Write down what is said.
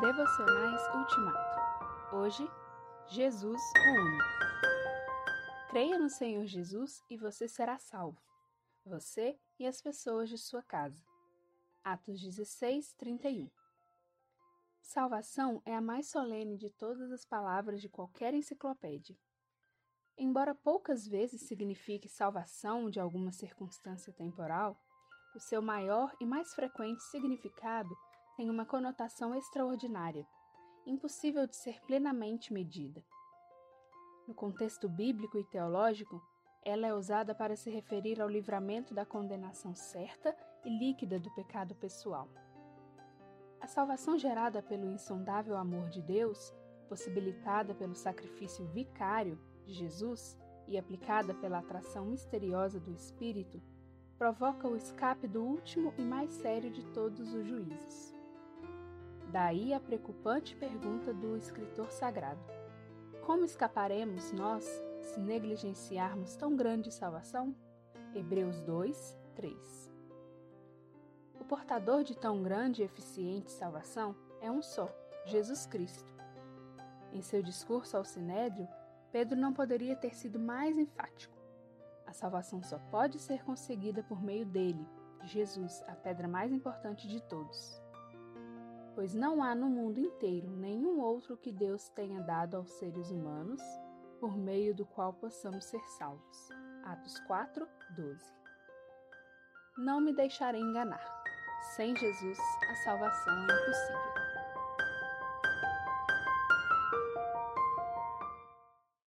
Devocionais Ultimato. Hoje, Jesus o único. Creia no Senhor Jesus e você será salvo. Você e as pessoas de sua casa. Atos 16, 31. Salvação é a mais solene de todas as palavras de qualquer enciclopédia. Embora poucas vezes signifique salvação de alguma circunstância temporal, o seu maior e mais frequente significado tem uma conotação extraordinária, impossível de ser plenamente medida. No contexto bíblico e teológico, ela é usada para se referir ao livramento da condenação certa e líquida do pecado pessoal. A salvação gerada pelo insondável amor de Deus, possibilitada pelo sacrifício vicário de Jesus e aplicada pela atração misteriosa do Espírito, provoca o escape do último e mais sério de todos os juízos. Daí a preocupante pergunta do escritor sagrado: Como escaparemos nós se negligenciarmos tão grande salvação? Hebreus 2, 3. O portador de tão grande e eficiente salvação é um só, Jesus Cristo. Em seu discurso ao Sinédrio, Pedro não poderia ter sido mais enfático. A salvação só pode ser conseguida por meio dele, Jesus, a pedra mais importante de todos pois não há no mundo inteiro nenhum outro que Deus tenha dado aos seres humanos, por meio do qual possamos ser salvos. Atos 4, 12. Não me deixarei enganar. Sem Jesus, a salvação é impossível.